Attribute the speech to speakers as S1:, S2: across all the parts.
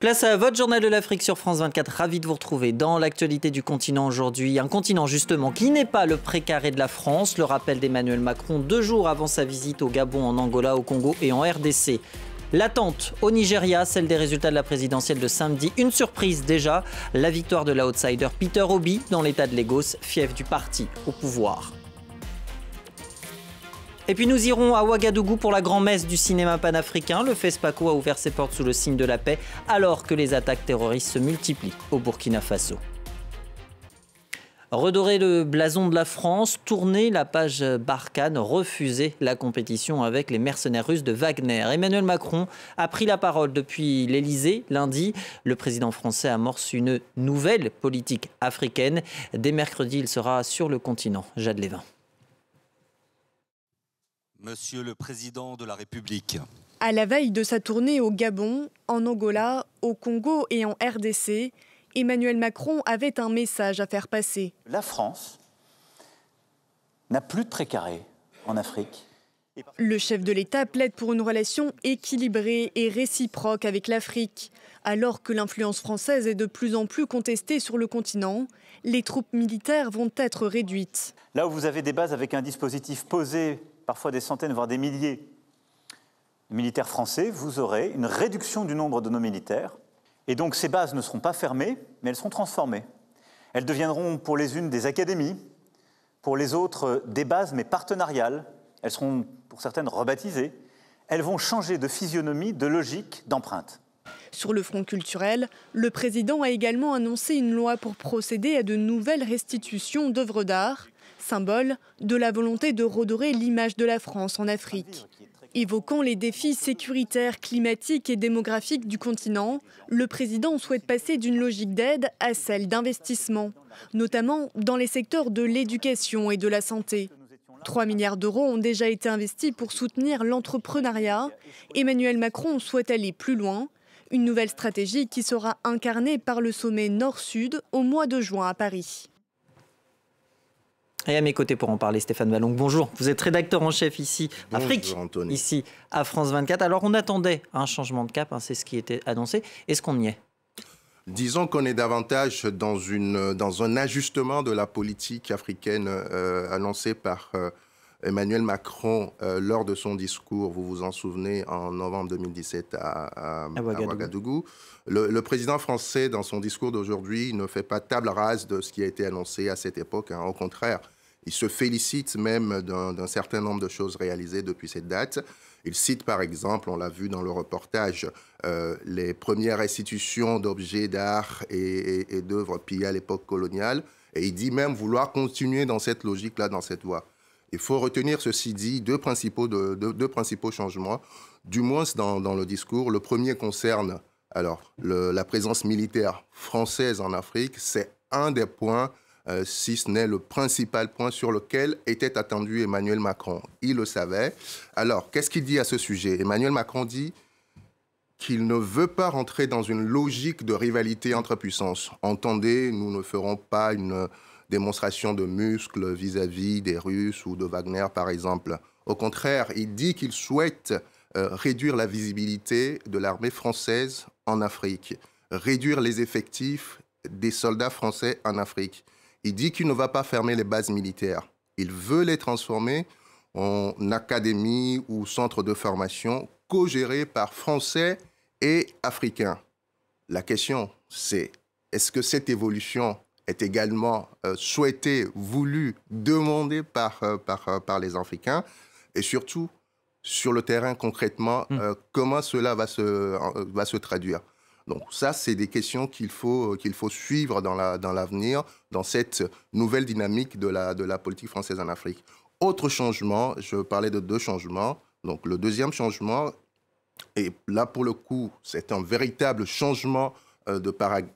S1: Place à votre journal de l'Afrique sur France 24. Ravi de vous retrouver dans l'actualité du continent aujourd'hui. Un continent justement qui n'est pas le précaré de la France. Le rappel d'Emmanuel Macron deux jours avant sa visite au Gabon, en Angola, au Congo et en RDC. L'attente au Nigeria, celle des résultats de la présidentielle de samedi. Une surprise déjà, la victoire de l'outsider Peter Obi dans l'état de Lagos, fief du parti au pouvoir. Et puis nous irons à Ouagadougou pour la grand-messe du cinéma panafricain. Le FESPACO a ouvert ses portes sous le signe de la paix alors que les attaques terroristes se multiplient au Burkina Faso. Redorer le blason de la France, tourner la page Barkhane, refuser la compétition avec les mercenaires russes de Wagner. Emmanuel Macron a pris la parole depuis l'Elysée lundi. Le président français amorce une nouvelle politique africaine. Dès mercredi, il sera sur le continent. Jade Lévin.
S2: Monsieur le Président de la République.
S3: À la veille de sa tournée au Gabon, en Angola, au Congo et en RDC, Emmanuel Macron avait un message à faire passer.
S4: La France n'a plus de précaré en Afrique.
S3: Le chef de l'État plaide pour une relation équilibrée et réciproque avec l'Afrique. Alors que l'influence française est de plus en plus contestée sur le continent, les troupes militaires vont être réduites.
S4: Là où vous avez des bases avec un dispositif posé parfois des centaines, voire des milliers de militaires français, vous aurez une réduction du nombre de nos militaires. Et donc ces bases ne seront pas fermées, mais elles seront transformées. Elles deviendront pour les unes des académies, pour les autres des bases, mais partenariales. Elles seront pour certaines rebaptisées. Elles vont changer de physionomie, de logique, d'empreinte.
S3: Sur le front culturel, le président a également annoncé une loi pour procéder à de nouvelles restitutions d'œuvres d'art symbole de la volonté de redorer l'image de la France en Afrique. Évoquant les défis sécuritaires, climatiques et démographiques du continent, le président souhaite passer d'une logique d'aide à celle d'investissement, notamment dans les secteurs de l'éducation et de la santé. 3 milliards d'euros ont déjà été investis pour soutenir l'entrepreneuriat. Emmanuel Macron souhaite aller plus loin, une nouvelle stratégie qui sera incarnée par le sommet Nord-Sud au mois de juin à Paris.
S1: Et à mes côtés pour en parler, Stéphane Ballon. Bonjour, vous êtes rédacteur en chef ici, Afrique, ici à France 24. Alors on attendait un changement de cap, hein, c'est ce qui était annoncé. Est-ce qu'on y est?
S5: Disons qu'on est davantage dans, une, dans un ajustement de la politique africaine euh, annoncée par euh, Emmanuel Macron euh, lors de son discours, vous vous en souvenez, en novembre 2017 à, à, Ouagadougou. Le, président français, dans son discours d'aujourd'hui, ne fait pas table rase de ce qui a été annoncé à cette époque. Hein. Au contraire, il se félicite même d'un certain nombre de choses réalisées depuis cette date. Il cite par exemple, on l'a vu dans le reportage, euh, les premières restitutions d'objets d'art et, d'œuvres pillées à l'époque coloniale. Et il dit même vouloir continuer dans cette logique-là, dans cette voie. Il faut retenir, ceci dit, deux principaux, deux principaux changements, du moins dans, le discours. Le premier concerne alors la présence militaire française en Afrique. C'est un des points euh, si ce n'est le principal point sur lequel était attendu Emmanuel Macron. Il le savait. Alors, qu'est-ce qu'il dit à ce sujet? Emmanuel Macron dit qu'il ne veut pas rentrer dans une logique de rivalité entre puissances. Entendez, nous ne ferons pas une démonstration de muscles vis-à-vis des Russes ou de Wagner, par exemple. Au contraire, il dit qu'il souhaite euh, réduire la visibilité de l'armée française en Afrique, réduire les effectifs des soldats français en Afrique. Il dit qu'il ne va pas fermer les bases militaires. Il veut les transformer en académies ou centres de formation co-gérés par Français et Africains. La question, c'est est-ce que cette évolution est également euh, souhaitée, voulue, demandée par, euh, par, euh, par les Africains? Et surtout, sur le terrain concrètement, hmm. comment cela va se, va se traduire? Donc ça, c'est des questions qu'il faut, qu'il faut suivre dans l'avenir, dans, dans cette nouvelle dynamique de la, de la politique française en Afrique. Autre changement, je parlais de deux changements. Donc le deuxième changement, et là pour le coup, c'est un véritable changement euh, de,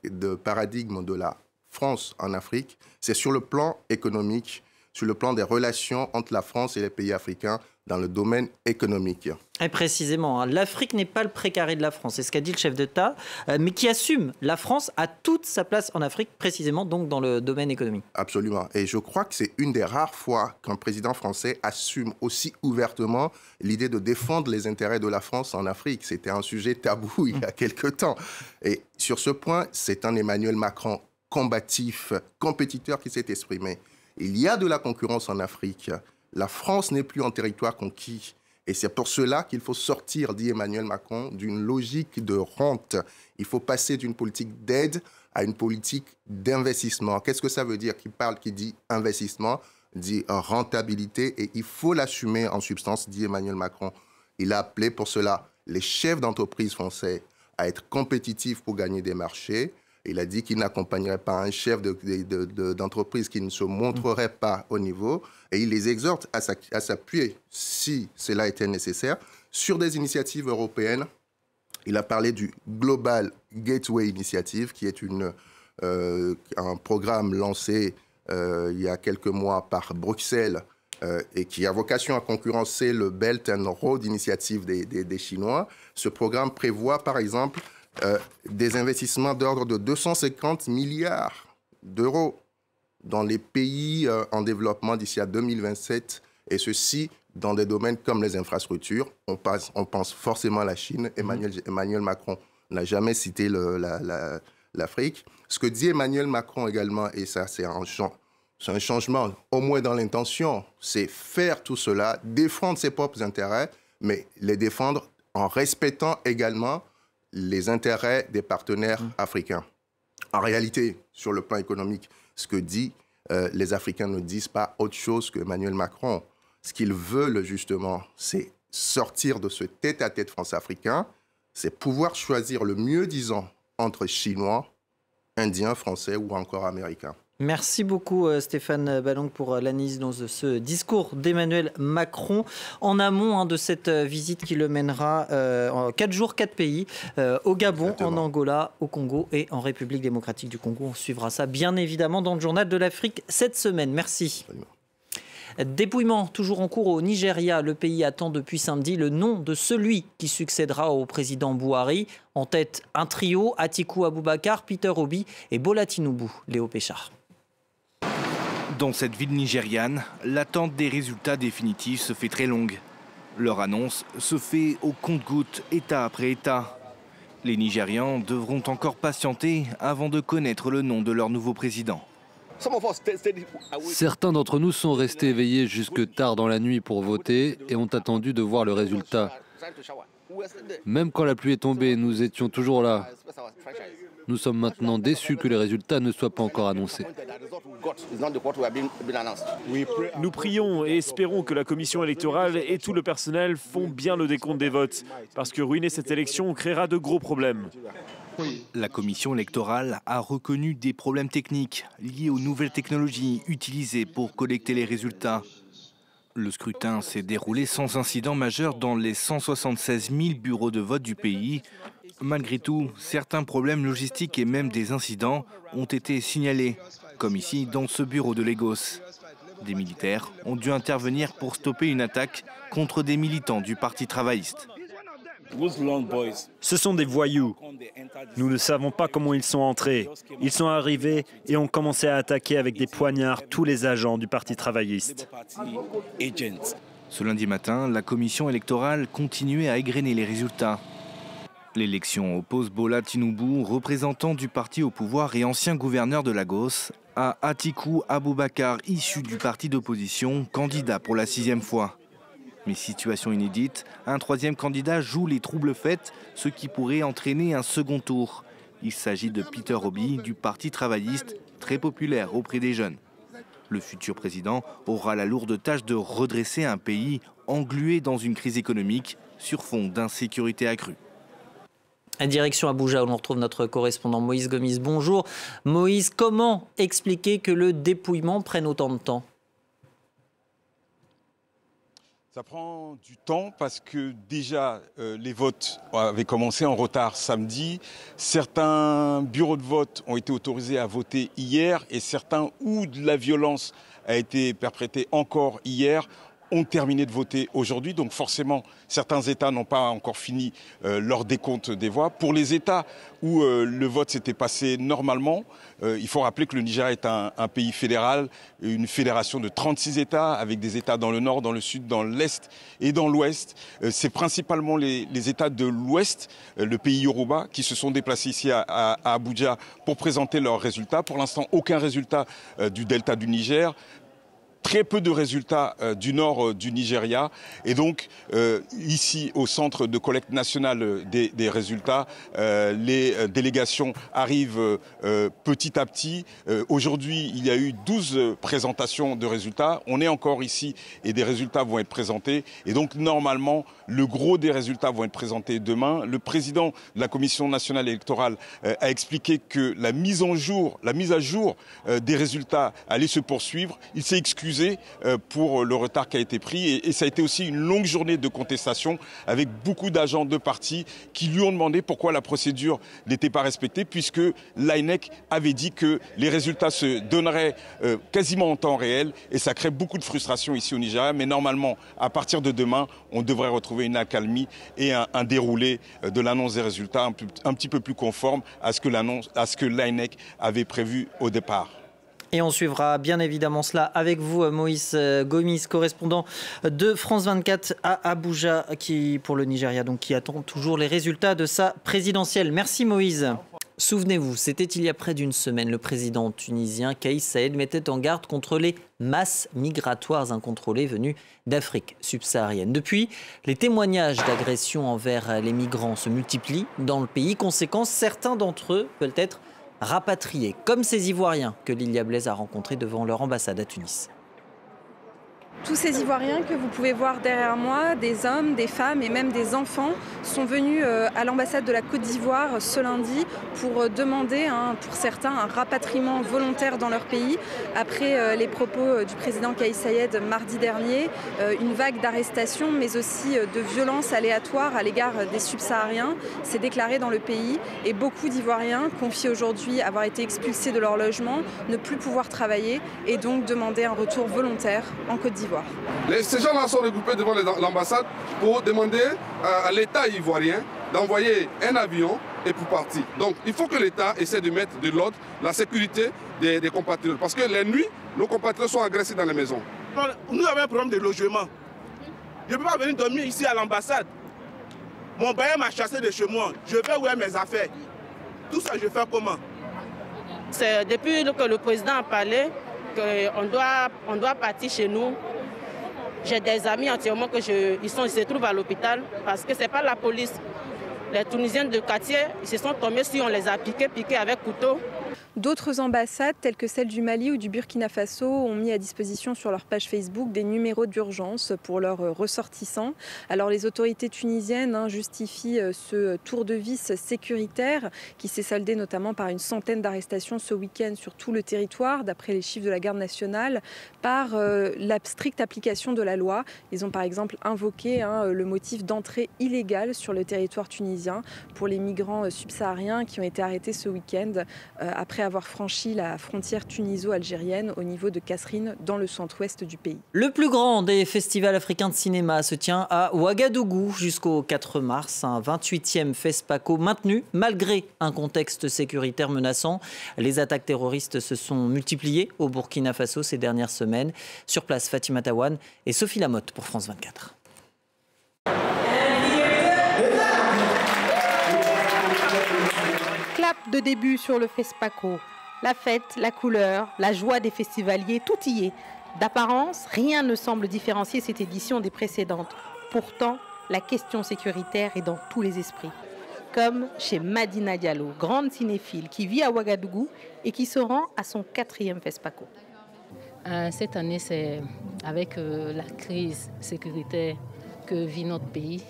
S5: de paradigme de la France en Afrique, c'est sur le plan économique. Sur le plan des relations entre la France et les pays africains dans le domaine économique.
S1: Et précisément, hein, l'Afrique n'est pas le précaré de la France, c'est ce qu'a dit le chef d'État, euh, mais qui assume la France a toute sa place en Afrique, précisément donc dans le domaine économique.
S5: Absolument. Et je crois que c'est une des rares fois qu'un président français assume aussi ouvertement l'idée de défendre les intérêts de la France en Afrique. C'était un sujet tabou il y a quelque temps. Et sur ce point, c'est un Emmanuel Macron combatif, compétiteur qui s'est exprimé. Il y a de la concurrence en Afrique. La France n'est plus en territoire conquis. Et c'est pour cela qu'il faut sortir, dit Emmanuel Macron, d'une logique de rente. Il faut passer d'une politique d'aide à une politique d'investissement. Qu'est-ce que ça veut dire Qui parle, qui dit investissement, dit rentabilité, et il faut l'assumer en substance, dit Emmanuel Macron. Il a appelé pour cela les chefs d'entreprise français à être compétitifs pour gagner des marchés, il a dit qu'il n'accompagnerait pas un chef d'entreprise qui ne se montrerait pas au niveau. Et il les exhorte à s'appuyer, si cela était nécessaire, sur des initiatives européennes. Il a parlé du Global Gateway Initiative, qui est une, euh, un programme lancé euh, il y a quelques mois par Bruxelles euh, et qui a vocation à concurrencer le Belt and Road Initiative des, des Chinois. Ce programme prévoit, par exemple, euh, des investissements d'ordre de 250 milliards d'euros dans les pays euh, en développement d'ici à 2027, et ceci dans des domaines comme les infrastructures. On, passe, on pense forcément à la Chine. Emmanuel, mhm. Emmanuel Macron n'a jamais cité l'Afrique. Ce que dit Emmanuel Macron également, et ça c'est un, un changement, au moins dans l'intention, c'est faire tout cela, défendre ses propres intérêts, mais les défendre en respectant également les intérêts des partenaires mmh. africains. En réalité, sur le plan économique, ce que dit euh, les Africains ne disent pas autre chose que Emmanuel Macron. Ce qu'ils veulent justement, c'est sortir de ce tête-à-tête france-africain, c'est pouvoir choisir le mieux disant entre Chinois, Indiens, Français ou encore Américains.
S1: Merci beaucoup euh, Stéphane Ballon pour euh, l'analyse dans ce discours d'Emmanuel Macron en amont hein, de cette euh, visite qui le mènera en 4 jours, 4 pays, au Gabon, en Angola, au Congo et en République démocratique du Congo. On suivra ça bien évidemment dans le journal de l'Afrique cette semaine. Merci. Dépouillement toujours en cours au Nigeria. Le pays attend depuis samedi le nom de celui qui succédera au président Bouhari. En tête, un trio Atiku Abubakar, Peter Obi et Bola Tinubu. Léo Péchard.
S6: Dans cette ville nigériane, l'attente des résultats définitifs se fait très longue. Leur annonce se fait au compte-gouttes, État après État. Les Nigérians devront encore patienter avant de connaître le nom de leur nouveau président.
S7: Certains d'entre nous sont restés éveillés jusque tard dans la nuit pour voter et ont attendu de voir le résultat. Même quand la pluie est tombée, nous étions toujours là. Nous sommes maintenant déçus que les résultats ne soient pas encore annoncés.
S8: Nous prions et espérons que la commission électorale et tout le personnel font bien le décompte des votes, parce que ruiner cette élection créera de gros problèmes.
S6: La commission électorale a reconnu des problèmes techniques liés aux nouvelles technologies utilisées pour collecter les résultats. Le scrutin s'est déroulé sans incident majeur dans les 176 000 bureaux de vote du pays, Malgré tout, certains problèmes logistiques et même des incidents ont été signalés, comme ici dans ce bureau de Lagos. Des militaires ont dû intervenir pour stopper une attaque contre des militants du Parti travailliste.
S8: Ce sont des voyous. Nous ne savons pas comment ils sont entrés. Ils sont arrivés et ont commencé à attaquer avec des poignards tous les agents du Parti travailliste.
S6: Ce lundi matin, la commission électorale continuait à égrener les résultats. L'élection oppose Bola Tinubu, représentant du parti au pouvoir et ancien gouverneur de Lagos, à Atiku Abubakar, issu du parti d'opposition, candidat pour la sixième fois. Mais situation inédite, un troisième candidat joue les troubles faits, ce qui pourrait entraîner un second tour. Il s'agit de Peter Obi du Parti travailliste, très populaire auprès des jeunes. Le futur président aura la lourde tâche de redresser un pays englué dans une crise économique sur fond d'insécurité accrue.
S1: Direction Abuja, où l'on retrouve notre correspondant Moïse Gomis. Bonjour. Moïse, comment expliquer que le dépouillement prenne autant de temps?
S9: Ça prend du temps parce que déjà euh, les votes avaient commencé en retard samedi. Certains bureaux de vote ont été autorisés à voter hier et certains où de la violence a été perpétré encore hier ont terminé de voter aujourd'hui. Donc forcément, certains États n'ont pas encore fini euh, leur décompte des voix. Pour les États où euh, le vote s'était passé normalement, euh, il faut rappeler que le Niger est un, pays fédéral, une fédération de 36 États, avec des États dans le nord, dans le sud, dans l'est et dans l'ouest. C'est principalement les, États de l'ouest, le pays Yoruba, qui se sont déplacés ici à, à Abuja pour présenter leurs résultats. Pour l'instant, aucun résultat du delta du Niger très peu de résultats euh, du nord euh, du Nigeria. Et donc, euh, ici, au centre de collecte nationale des, des résultats, les délégations arrivent petit à petit. Aujourd'hui, il y a eu 12 présentations de résultats. On est encore ici et des résultats vont être présentés. Et donc, normalement, le gros des résultats vont être présentés demain. Le président de la Commission nationale électorale a expliqué que la mise en jour, la mise à jour des résultats allait se poursuivre. Il s'est excusé euh, pour le retard qui a été pris. Et, ça a été aussi une longue journée de contestation avec beaucoup d'agents de partis qui lui ont demandé pourquoi la procédure n'était pas respectée, puisque l'INEC avait dit que les résultats se donneraient euh, quasiment en temps réel. Et ça crée beaucoup de frustration ici au Nigeria. Mais normalement, à partir de demain, on devrait retrouver une accalmie et un, déroulé euh, de l'annonce des résultats un, un, petit peu plus conforme à ce que l'INEC avait prévu au départ.
S1: Et on suivra bien évidemment cela avec vous, Moïse euh, Gomis, correspondant de France 24 à Abuja, qui pour le Nigeria, donc qui attend toujours les résultats de sa présidentielle. Merci Moïse. Souvenez-vous, c'était il y a près d'une semaine, le président tunisien Kais Saïd mettait en garde contre les masses migratoires incontrôlées venues d'Afrique subsaharienne. Depuis, les témoignages d'agression envers les migrants se multiplient dans le pays. Conséquence, certains d'entre eux veulent être rapatriés, comme ces Ivoiriens que Lilia Blaise a rencontrés devant leur ambassade à Tunis.
S10: Tous ces Ivoiriens que vous pouvez voir derrière moi, des hommes, des femmes et même des enfants, sont venus euh, à l'ambassade de la Côte d'Ivoire ce lundi pour euh, demander, pour certains, un rapatriement volontaire dans leur pays. Après euh, les propos du président Kais Sayed mardi dernier, une vague d'arrestations, mais aussi de violences aléatoires à l'égard des subsahariens s'est déclarée dans le pays et beaucoup d'Ivoiriens confient aujourd'hui avoir été expulsés de leur logement, ne plus pouvoir travailler et donc demander un retour volontaire en Côte d'Ivoire.
S11: Ces gens-là sont regroupés devant l'ambassade pour demander à l'État ivoirien d'envoyer un avion et pour partir. Donc il faut que l'État essaie de mettre de l'ordre, la sécurité des, compatriotes. Parce que les nuits, nos compatriotes sont agressés dans les maisons.
S12: Nous avons un problème de logement. Je ne peux pas venir dormir ici à l'ambassade. Mon bailleur m'a chassé de chez moi. Je vais où mes affaires? Tout ça, je fais comment?
S13: C'est depuis que le président a parlé qu'on doit, on doit partir chez nous j'ai des amis entièrement que je, ils, sont, ils se trouvent à l'hôpital parce que ce n'est pas la police. Les Tunisiens de quartier, ils se sont tombés si on les a piqués, piqués avec couteau.
S10: D'autres ambassades, telles que celle du Mali ou du Burkina Faso, ont mis à disposition sur leur page Facebook des numéros d'urgence pour leurs ressortissants. Alors les autorités tunisiennes hein, justifient euh, ce tour de vis sécuritaire qui s'est soldé notamment par une centaine d'arrestations ce week-end sur tout le territoire, d'après les chiffres de la garde nationale, par euh, la stricte application de la loi. Ils ont par exemple invoqué hein, le motif d'entrée illégale sur le territoire tunisien pour les migrants euh, subsahariens qui ont été arrêtés ce week-end après avoir franchi la frontière tuniso-algérienne au niveau de Kasserine, dans le centre-ouest du pays.
S1: Le plus grand des festivals africains de cinéma se tient à Ouagadougou jusqu'au 4 mars, un 28e FESPACO maintenu malgré un contexte sécuritaire menaçant. Les attaques terroristes se sont multipliées au Burkina Faso ces dernières semaines. Sur place, Fatima Tawan et Sophie Lamotte pour France 24.
S14: De début sur le FESPACO. La fête, la couleur, la joie des festivaliers, tout y est. D'apparence, rien ne semble différencier cette édition des précédentes. Pourtant, la question sécuritaire est dans tous les esprits. Comme chez Madina Diallo, grande cinéphile qui vit à Ouagadougou et qui se rend à son quatrième FESPACO.
S15: Euh, cette année, c'est avec euh, la crise sécuritaire que vit notre pays,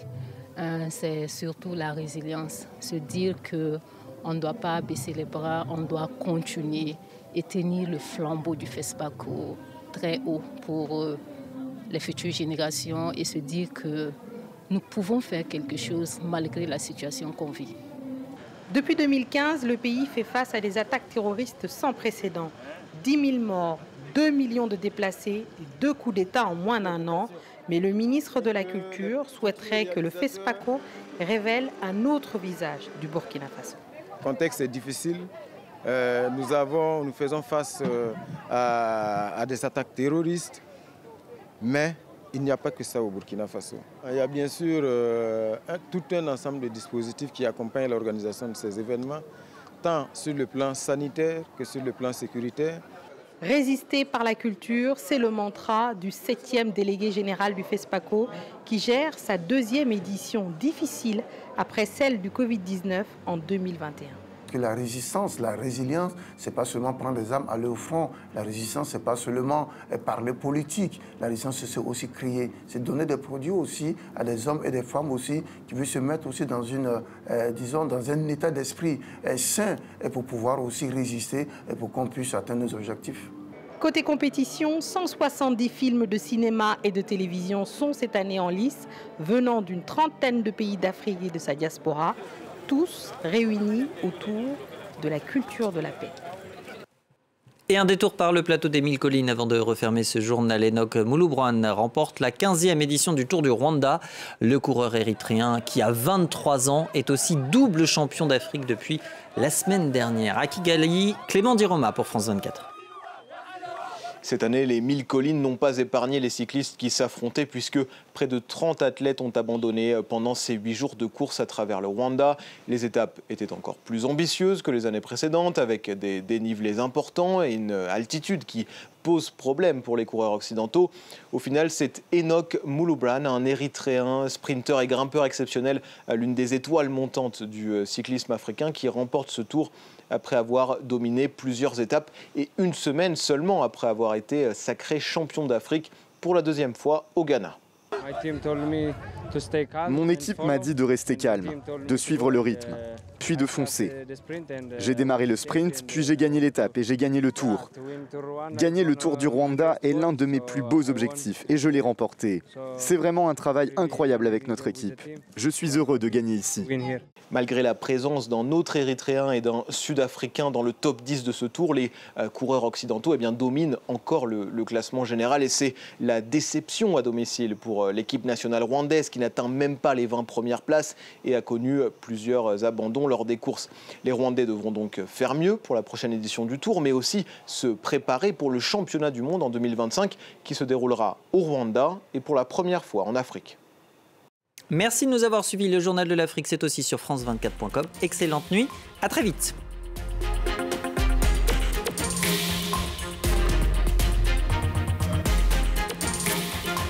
S15: euh, c'est surtout la résilience. Se dire que on ne doit pas baisser les bras, on doit continuer et tenir le flambeau du FESPACO très haut pour euh, les futures générations et se dire que nous pouvons faire quelque chose malgré la situation qu'on vit.
S14: Depuis 2015, le pays fait face à des attaques terroristes sans précédent. 10 000 morts, 2 millions de déplacés deux coups d'État en moins d'un an. Mais le ministre de la Culture souhaiterait que le FESPACO révèle un autre visage du Burkina Faso.
S16: Le contexte est difficile. Euh, nous, avons, nous faisons face euh, à, des attaques terroristes, mais il n'y a pas que ça au Burkina Faso. Il y a bien sûr euh, tout un ensemble de dispositifs qui accompagnent l'organisation de ces événements, tant sur le plan sanitaire que sur le plan sécuritaire.
S14: Résister par la culture, c'est le mantra du septième délégué général du FESPACO qui gère sa deuxième édition difficile après celle du Covid-19 en 2021
S17: que la résistance, la résilience, c'est pas seulement prendre des armes, aller au front. La résistance, c'est pas seulement euh, parler politique. La résistance, c'est aussi créer, c'est donner des produits aussi à des hommes et des femmes aussi qui veulent se mettre aussi dans une, euh, disons, dans un état d'esprit euh, sain et pour pouvoir aussi résister et pour qu'on puisse atteindre nos objectifs.
S14: Côté compétition, 170 films de cinéma et de télévision sont cette année en lice, venant d'une trentaine de pays d'Afrique et de sa diaspora tous réunis autour de la culture de la paix.
S1: Et un détour par le plateau des Mille Collines avant de refermer ce journal. Enoch Mouloubran remporte la 15e édition du Tour du Rwanda. Le coureur érythréen qui a 23 ans est aussi double champion d'Afrique depuis la semaine dernière. À Kigali, Clément Diroma pour France 24.
S18: Cette année, les 1000 collines n'ont pas épargné les cyclistes qui s'affrontaient puisque près de 30 athlètes ont abandonné pendant ces 8 jours de course à travers le Rwanda. Les étapes étaient encore plus ambitieuses que les années précédentes avec des dénivelés importants et une altitude qui pose problème pour les coureurs occidentaux. Au final, c'est Enoch Mouloubran, un érythréen, sprinter et grimpeur exceptionnel, l'une des étoiles montantes du cyclisme africain, qui remporte ce tour après avoir dominé plusieurs étapes et une semaine seulement après avoir été sacré champion d'Afrique pour la deuxième fois au Ghana.
S19: Mon équipe m'a dit de rester calme, de suivre le rythme, puis de foncer. J'ai démarré le sprint, puis j'ai gagné l'étape et j'ai gagné le tour. Gagner le Tour du Rwanda est l'un de mes plus beaux objectifs et je l'ai remporté. C'est vraiment un travail incroyable avec notre équipe. Je suis heureux de gagner ici.
S18: Malgré la présence d'un autre Érythréen et d'un Sud-Africain dans le top 10 de ce tour, les euh, coureurs occidentaux eh bien, dominent encore le, le classement général et c'est la déception à domicile pour euh, l'équipe nationale rwandaise qui n'atteint même pas les 20 premières places et a connu plusieurs abandons lors des courses. Les Rwandais devront donc faire mieux pour la prochaine édition du Tour, mais aussi se préparer pour le championnat du monde en 2025 qui se déroulera au Rwanda et pour la première fois en Afrique.
S1: Merci de nous avoir suivis. Le journal de l'Afrique, c'est aussi sur France24.com. Excellente nuit. À très vite.